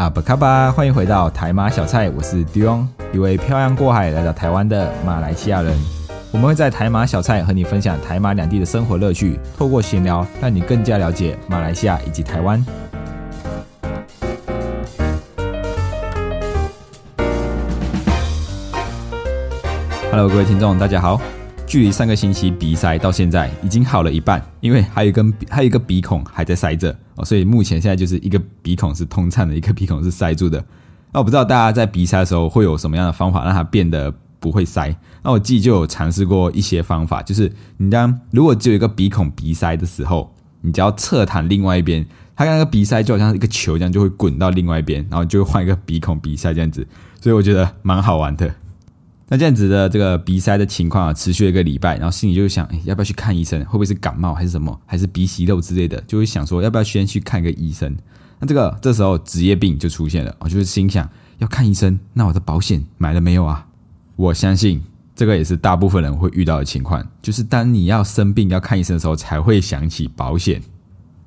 阿巴卡巴，欢迎回到台马小菜，我是 Dion，一位漂洋过海来到台湾的马来西亚人。我们会在台马小菜和你分享台马两地的生活乐趣，透过闲聊，让你更加了解马来西亚以及台湾。Hello，各位听众，大家好。距离上个星期鼻塞到现在已经好了一半，因为还有一根还有一个鼻孔还在塞着哦，所以目前现在就是一个鼻孔是通畅的，一个鼻孔是塞住的。那我不知道大家在鼻塞的时候会有什么样的方法让它变得不会塞？那我自己就有尝试过一些方法，就是你当如果只有一个鼻孔鼻塞的时候，你只要侧躺另外一边，它那个鼻塞就好像一个球这样就会滚到另外一边，然后就会换一个鼻孔鼻塞这样子，所以我觉得蛮好玩的。那这样子的这个鼻塞的情况啊，持续了一个礼拜，然后心里就想，要不要去看医生？会不会是感冒还是什么？还是鼻息肉之类的？就会想说，要不要先去看个医生？那这个这时候职业病就出现了，我就是心想，要看医生，那我的保险买了没有啊？我相信这个也是大部分人会遇到的情况，就是当你要生病要看医生的时候，才会想起保险。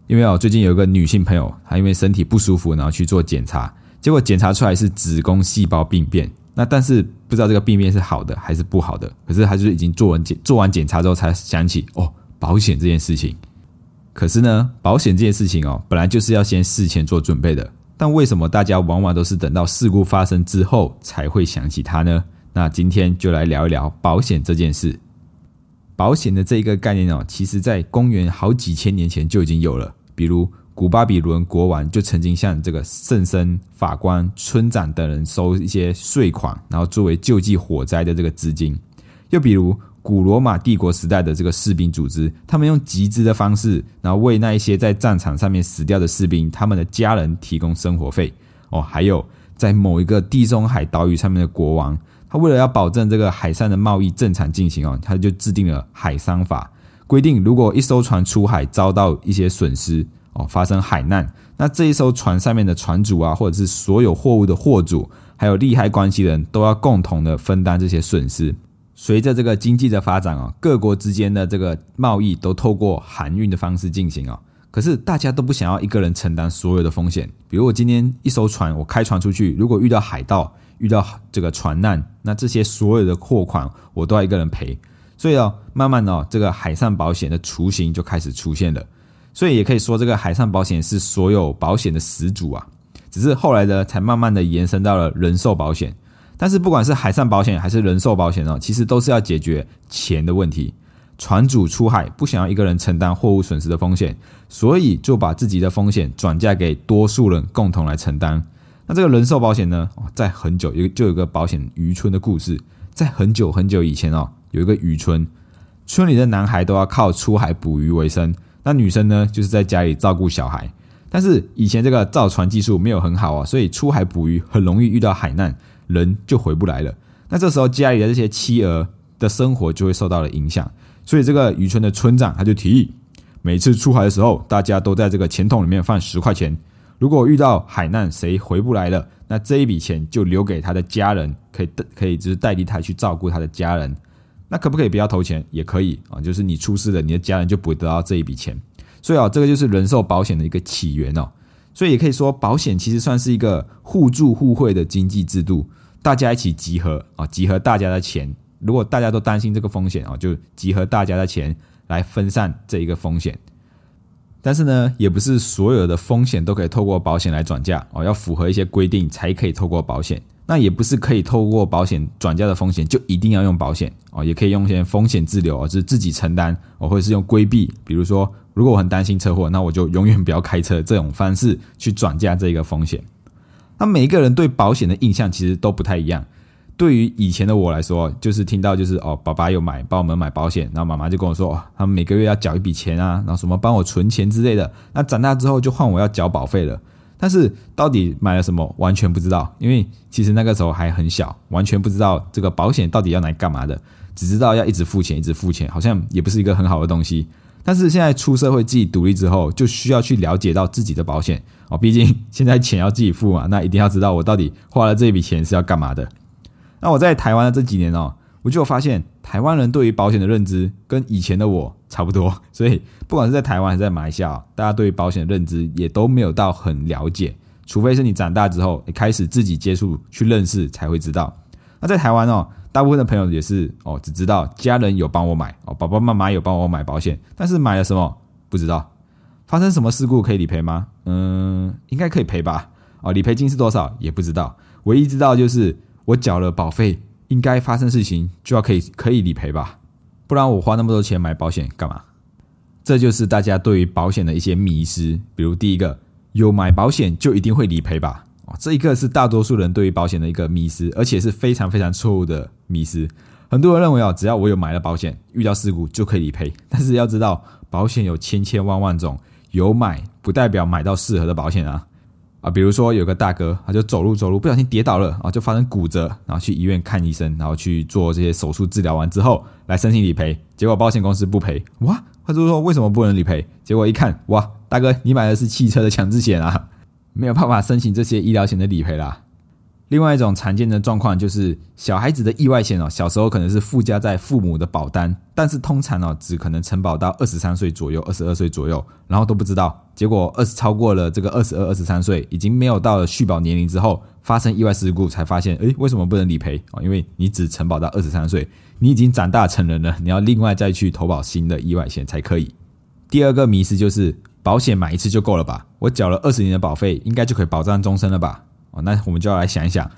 因为哦，最近有一个女性朋友，她因为身体不舒服，然后去做检查，结果检查出来是子宫细胞病变。那但是不知道这个病变是好的还是不好的，可是他就是已经做完检做完检查之后才想起哦保险这件事情。可是呢，保险这件事情哦，本来就是要先事前做准备的。但为什么大家往往都是等到事故发生之后才会想起它呢？那今天就来聊一聊保险这件事。保险的这一个概念哦，其实在公元好几千年前就已经有了，比如。古巴比伦国王就曾经向这个圣僧、法官、村长等人收一些税款，然后作为救济火灾的这个资金。又比如古罗马帝国时代的这个士兵组织，他们用集资的方式，然后为那一些在战场上面死掉的士兵他们的家人提供生活费。哦，还有在某一个地中海岛屿上面的国王，他为了要保证这个海上的贸易正常进行哦，他就制定了海商法，规定如果一艘船出海遭到一些损失。哦，发生海难，那这一艘船上面的船主啊，或者是所有货物的货主，还有利害关系人都要共同的分担这些损失。随着这个经济的发展啊，各国之间的这个贸易都透过航运的方式进行啊。可是大家都不想要一个人承担所有的风险。比如我今天一艘船，我开船出去，如果遇到海盗，遇到这个船难，那这些所有的货款我都要一个人赔。所以哦，慢慢的，这个海上保险的雏形就开始出现了。所以也可以说，这个海上保险是所有保险的始祖啊。只是后来呢，才慢慢的延伸到了人寿保险。但是不管是海上保险还是人寿保险哦，其实都是要解决钱的问题。船主出海不想要一个人承担货物损失的风险，所以就把自己的风险转嫁给多数人共同来承担。那这个人寿保险呢，在很久有就有个保险渔村的故事。在很久很久以前哦，有一个渔村，村里的男孩都要靠出海捕鱼为生。那女生呢，就是在家里照顾小孩。但是以前这个造船技术没有很好啊，所以出海捕鱼很容易遇到海难，人就回不来了。那这时候家里的这些妻儿的生活就会受到了影响。所以这个渔村的村长他就提议，每次出海的时候，大家都在这个钱桶里面放十块钱。如果遇到海难，谁回不来了，那这一笔钱就留给他的家人，可以可以就是代替他去照顾他的家人。那可不可以不要投钱？也可以啊，就是你出事了，你的家人就不会得到这一笔钱。所以啊，这个就是人寿保险的一个起源哦。所以也可以说，保险其实算是一个互助互惠的经济制度，大家一起集合啊，集合大家的钱。如果大家都担心这个风险啊，就集合大家的钱来分散这一个风险。但是呢，也不是所有的风险都可以透过保险来转嫁哦，要符合一些规定才可以透过保险。那也不是可以透过保险转嫁的风险就一定要用保险哦，也可以用一些风险自留哦，就是自己承担哦，或者是用规避，比如说如果我很担心车祸，那我就永远不要开车这种方式去转嫁这个风险。那每一个人对保险的印象其实都不太一样。对于以前的我来说，就是听到就是哦，爸爸有买帮我们买保险，然后妈妈就跟我说，哦，他们每个月要缴一笔钱啊，然后什么帮我存钱之类的。那长大之后就换我要缴保费了。但是到底买了什么，完全不知道，因为其实那个时候还很小，完全不知道这个保险到底要来干嘛的，只知道要一直付钱，一直付钱，好像也不是一个很好的东西。但是现在出社会自己独立之后，就需要去了解到自己的保险哦，毕竟现在钱要自己付嘛，那一定要知道我到底花了这笔钱是要干嘛的。那我在台湾的这几年哦，我就发现台湾人对于保险的认知跟以前的我差不多，所以不管是在台湾还是在马来西亚，大家对于保险的认知也都没有到很了解，除非是你长大之后开始自己接触去认识才会知道。那在台湾哦，大部分的朋友也是哦，只知道家人有帮我买哦，爸爸妈妈有帮我买保险，但是买了什么不知道，发生什么事故可以理赔吗？嗯，应该可以赔吧？哦，理赔金是多少也不知道，唯一知道就是。我缴了保费，应该发生事情就要可以可以理赔吧？不然我花那么多钱买保险干嘛？这就是大家对于保险的一些迷失。比如第一个，有买保险就一定会理赔吧？哦，这一个是大多数人对于保险的一个迷失，而且是非常非常错误的迷失。很多人认为哦，只要我有买了保险，遇到事故就可以理赔。但是要知道，保险有千千万万种，有买不代表买到适合的保险啊。啊，比如说有个大哥，他就走路走路不小心跌倒了，啊，就发生骨折，然后去医院看医生，然后去做这些手术治疗完之后，来申请理赔，结果保险公司不赔，哇，他就说为什么不能理赔？结果一看，哇，大哥你买的是汽车的强制险啊，没有办法申请这些医疗险的理赔啦。另外一种常见的状况就是小孩子的意外险哦，小时候可能是附加在父母的保单，但是通常哦只可能承保到二十三岁左右、二十二岁左右，然后都不知道，结果二十超过了这个二十二、二十三岁，已经没有到了续保年龄之后，发生意外事故才发现，诶，为什么不能理赔啊？因为你只承保到二十三岁，你已经长大成人了，你要另外再去投保新的意外险才可以。第二个迷思就是保险买一次就够了吧？我缴了二十年的保费，应该就可以保障终身了吧？哦，那我们就要来想一想，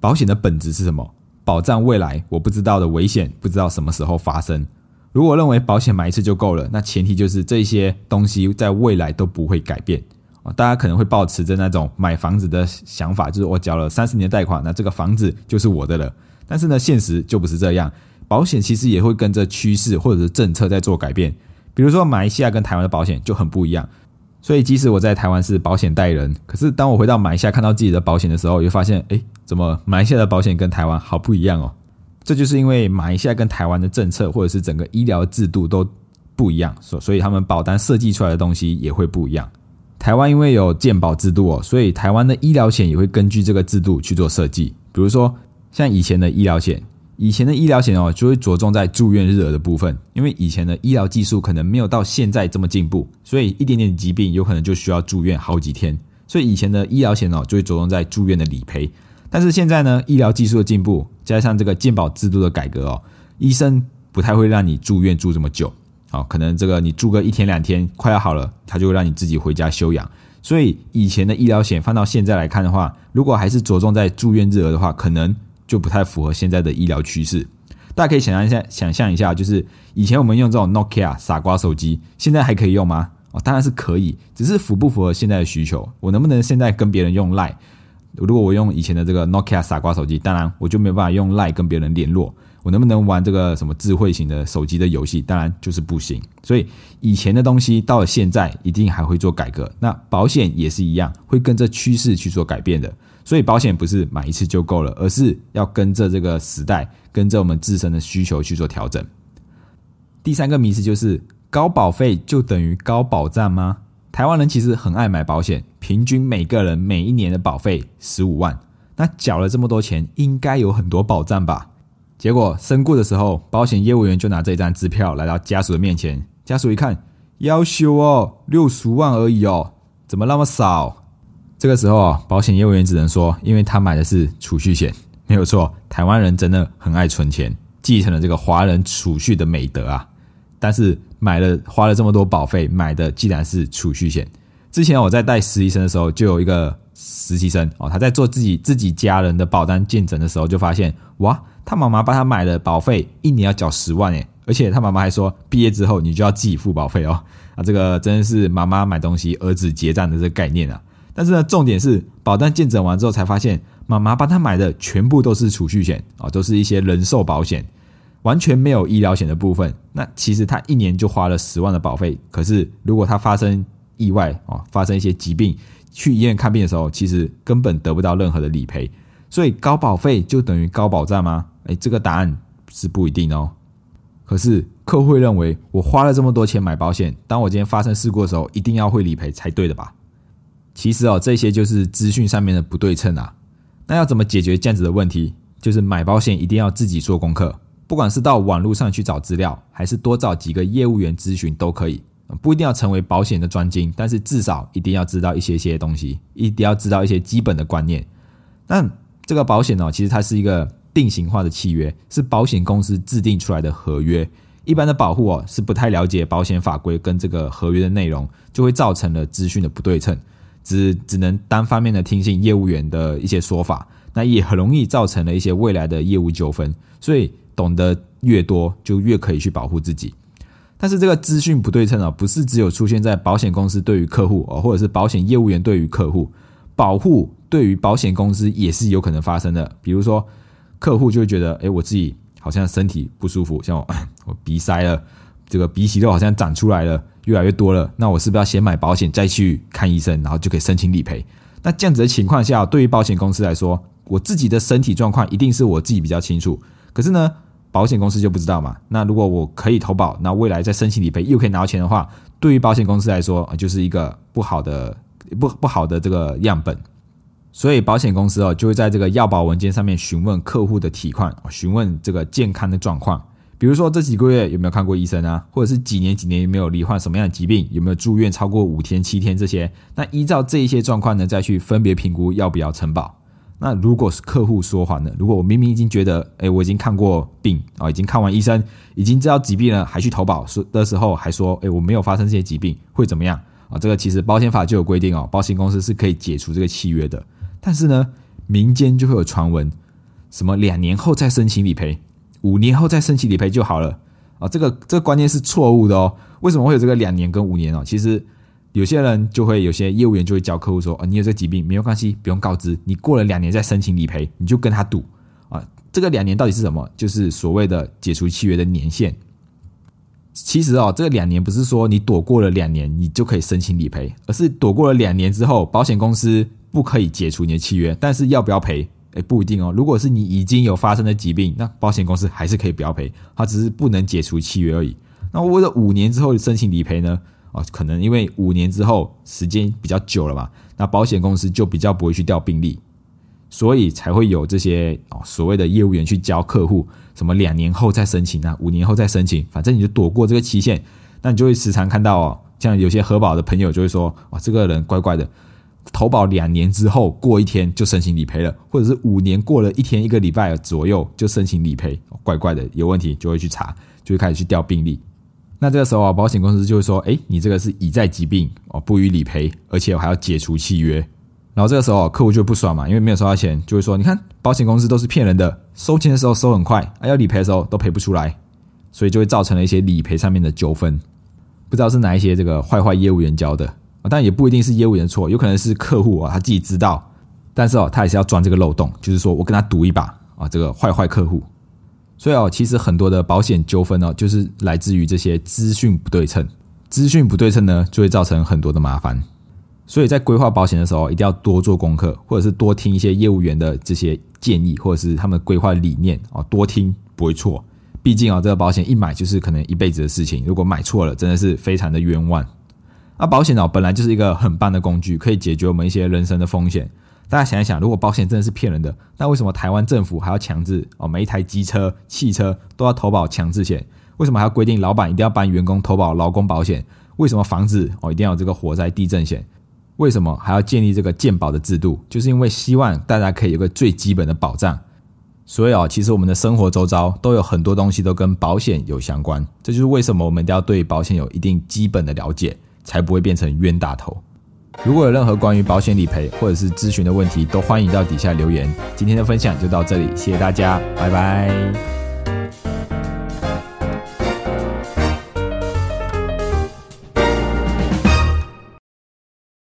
保险的本质是什么？保障未来我不知道的危险，不知道什么时候发生。如果认为保险买一次就够了，那前提就是这些东西在未来都不会改变啊。大家可能会抱持着那种买房子的想法，就是我缴了三十年贷款，那这个房子就是我的了。但是呢，现实就不是这样。保险其实也会跟着趋势或者是政策在做改变。比如说马来西亚跟台湾的保险就很不一样。所以，即使我在台湾是保险代理人，可是当我回到马来西亚看到自己的保险的时候，又发现，哎，怎么马来西亚的保险跟台湾好不一样哦？这就是因为马来西亚跟台湾的政策或者是整个医疗制度都不一样，所所以他们保单设计出来的东西也会不一样。台湾因为有健保制度哦，所以台湾的医疗险也会根据这个制度去做设计。比如说，像以前的医疗险。以前的医疗险哦，就会着重在住院日额的部分，因为以前的医疗技术可能没有到现在这么进步，所以一点点疾病有可能就需要住院好几天，所以以前的医疗险哦就会着重在住院的理赔。但是现在呢，医疗技术的进步加上这个健保制度的改革哦，医生不太会让你住院住这么久，哦，可能这个你住个一天两天快要好了，他就会让你自己回家休养。所以以前的医疗险放到现在来看的话，如果还是着重在住院日额的话，可能。就不太符合现在的医疗趋势。大家可以想象一下，想象一下，就是以前我们用这种 Nokia 傻瓜手机，现在还可以用吗？哦，当然是可以，只是符不符合现在的需求？我能不能现在跟别人用 Line？如果我用以前的这个 Nokia 傻瓜手机，当然我就没办法用 Line 跟别人联络。我能不能玩这个什么智慧型的手机的游戏？当然就是不行。所以以前的东西到了现在，一定还会做改革。那保险也是一样，会跟着趋势去做改变的。所以保险不是买一次就够了，而是要跟着这个时代，跟着我们自身的需求去做调整。第三个迷思就是高保费就等于高保障吗？台湾人其实很爱买保险，平均每个人每一年的保费十五万，那缴了这么多钱，应该有很多保障吧？结果身故的时候，保险业务员就拿这张支票来到家属的面前，家属一看，要修哦，六十万而已哦，怎么那么少？这个时候啊，保险业务员只能说，因为他买的是储蓄险，没有错。台湾人真的很爱存钱，继承了这个华人储蓄的美德啊。但是买了花了这么多保费，买的既然是储蓄险。之前我在带实习生的时候，就有一个实习生哦，他在做自己自己家人的保单见证的时候，就发现哇，他妈妈帮他买的保费一年要缴十万诶，而且他妈妈还说，毕业之后你就要自己付保费哦。啊，这个真的是妈妈买东西，儿子结账的这个概念啊。但是呢，重点是保单见诊完之后才发现，妈妈帮他买的全部都是储蓄险啊，都是一些人寿保险，完全没有医疗险的部分。那其实他一年就花了十万的保费，可是如果他发生意外啊，发生一些疾病，去医院看病的时候，其实根本得不到任何的理赔。所以高保费就等于高保障吗？哎，这个答案是不一定哦。可是客户会认为，我花了这么多钱买保险，当我今天发生事故的时候，一定要会理赔才对的吧？其实哦，这些就是资讯上面的不对称啊。那要怎么解决这样子的问题？就是买保险一定要自己做功课，不管是到网络上去找资料，还是多找几个业务员咨询都可以。不一定要成为保险的专精，但是至少一定要知道一些些东西，一定要知道一些基本的观念。那这个保险呢，其实它是一个定型化的契约，是保险公司制定出来的合约。一般的保护哦，是不太了解保险法规跟这个合约的内容，就会造成了资讯的不对称。只只能单方面的听信业务员的一些说法，那也很容易造成了一些未来的业务纠纷。所以懂得越多，就越可以去保护自己。但是这个资讯不对称啊，不是只有出现在保险公司对于客户哦，或者是保险业务员对于客户，保护对于保险公司也是有可能发生的。比如说，客户就会觉得，哎，我自己好像身体不舒服，像我 我鼻塞了，这个鼻息肉好像长出来了。越来越多了，那我是不是要先买保险再去看医生，然后就可以申请理赔？那这样子的情况下，对于保险公司来说，我自己的身体状况一定是我自己比较清楚。可是呢，保险公司就不知道嘛。那如果我可以投保，那未来再申请理赔又可以拿到钱的话，对于保险公司来说，就是一个不好的不不好的这个样本。所以保险公司哦，就会在这个要保文件上面询问客户的体况，询问这个健康的状况。比如说这几个月有没有看过医生啊？或者是几年几年有没有罹患什么样的疾病？有没有住院超过五天七天这些？那依照这一些状况呢，再去分别评估要不要承保。那如果是客户说谎呢？如果我明明已经觉得，哎，我已经看过病啊，已经看完医生，已经知道疾病了，还去投保说的时候还说，哎，我没有发生这些疾病，会怎么样啊？这个其实保险法就有规定哦，保险公司是可以解除这个契约的。但是呢，民间就会有传闻，什么两年后再申请理赔。五年后再申请理赔就好了啊！这个这个观念是错误的哦。为什么会有这个两年跟五年哦？其实有些人就会有些业务员就会教客户说：啊，你有这疾病没有关系，不用告知。你过了两年再申请理赔，你就跟他赌啊！这个两年到底是什么？就是所谓的解除契约的年限。其实哦，这个两年不是说你躲过了两年你就可以申请理赔，而是躲过了两年之后，保险公司不可以解除你的契约，但是要不要赔？哎，不一定哦。如果是你已经有发生的疾病，那保险公司还是可以不要赔，它只是不能解除契约而已。那为了五年之后申请理赔呢？哦，可能因为五年之后时间比较久了嘛，那保险公司就比较不会去调病例，所以才会有这些哦所谓的业务员去教客户，什么两年后再申请啊，五年后再申请，反正你就躲过这个期限。那你就会时常看到哦，像有些核保的朋友就会说，哇，这个人怪怪的。投保两年之后过一天就申请理赔了，或者是五年过了一天一个礼拜左右就申请理赔，怪怪的有问题就会去查，就会开始去调病历。那这个时候啊，保险公司就会说：“哎，你这个是已在疾病哦，不予理赔，而且我还要解除契约。”然后这个时候客户就不爽嘛，因为没有收到钱，就会说：“你看保险公司都是骗人的，收钱的时候收很快，啊要理赔的时候都赔不出来，所以就会造成了一些理赔上面的纠纷。不知道是哪一些这个坏坏业务员教的。”但也不一定是业务员错，有可能是客户啊，他自己知道，但是哦，他也是要钻这个漏洞，就是说我跟他赌一把啊，这个坏坏客户。所以哦，其实很多的保险纠纷呢，就是来自于这些资讯不对称，资讯不对称呢，就会造成很多的麻烦。所以在规划保险的时候，一定要多做功课，或者是多听一些业务员的这些建议，或者是他们规划理念啊，多听不会错。毕竟啊，这个保险一买就是可能一辈子的事情，如果买错了，真的是非常的冤枉。那保险哦，本来就是一个很棒的工具，可以解决我们一些人生的风险。大家想一想，如果保险真的是骗人的，那为什么台湾政府还要强制哦，每一台机车、汽车都要投保强制险？为什么还要规定老板一定要帮员工投保劳工保险？为什么房子哦一定要有这个火灾地震险？为什么还要建立这个健保的制度？就是因为希望大家可以有个最基本的保障。所以哦，其实我们的生活周遭都有很多东西都跟保险有相关，这就是为什么我们都要对保险有一定基本的了解。才不会变成冤大头。如果有任何关于保险理赔或者是咨询的问题，都欢迎到底下留言。今天的分享就到这里，谢谢大家，拜拜。